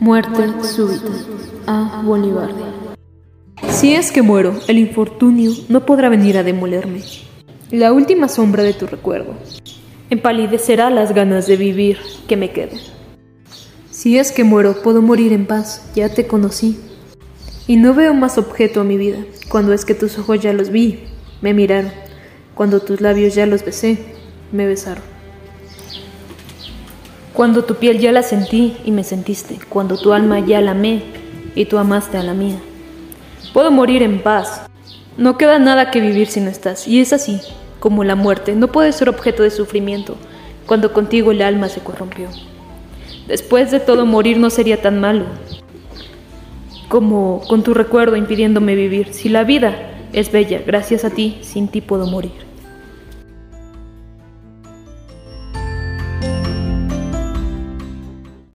Muerte súbita. A Bolívar. Si es que muero, el infortunio no podrá venir a demolerme. La última sombra de tu recuerdo empalidecerá las ganas de vivir que me queden. Si es que muero, puedo morir en paz, ya te conocí. Y no veo más objeto a mi vida, cuando es que tus ojos ya los vi, me miraron, cuando tus labios ya los besé, me besaron. Cuando tu piel ya la sentí y me sentiste, cuando tu alma ya la amé y tú amaste a la mía. Puedo morir en paz. No queda nada que vivir si no estás, y es así, como la muerte, no puede ser objeto de sufrimiento, cuando contigo el alma se corrompió. Después de todo morir no sería tan malo, como con tu recuerdo impidiéndome vivir. Si la vida es bella, gracias a ti, sin ti puedo morir.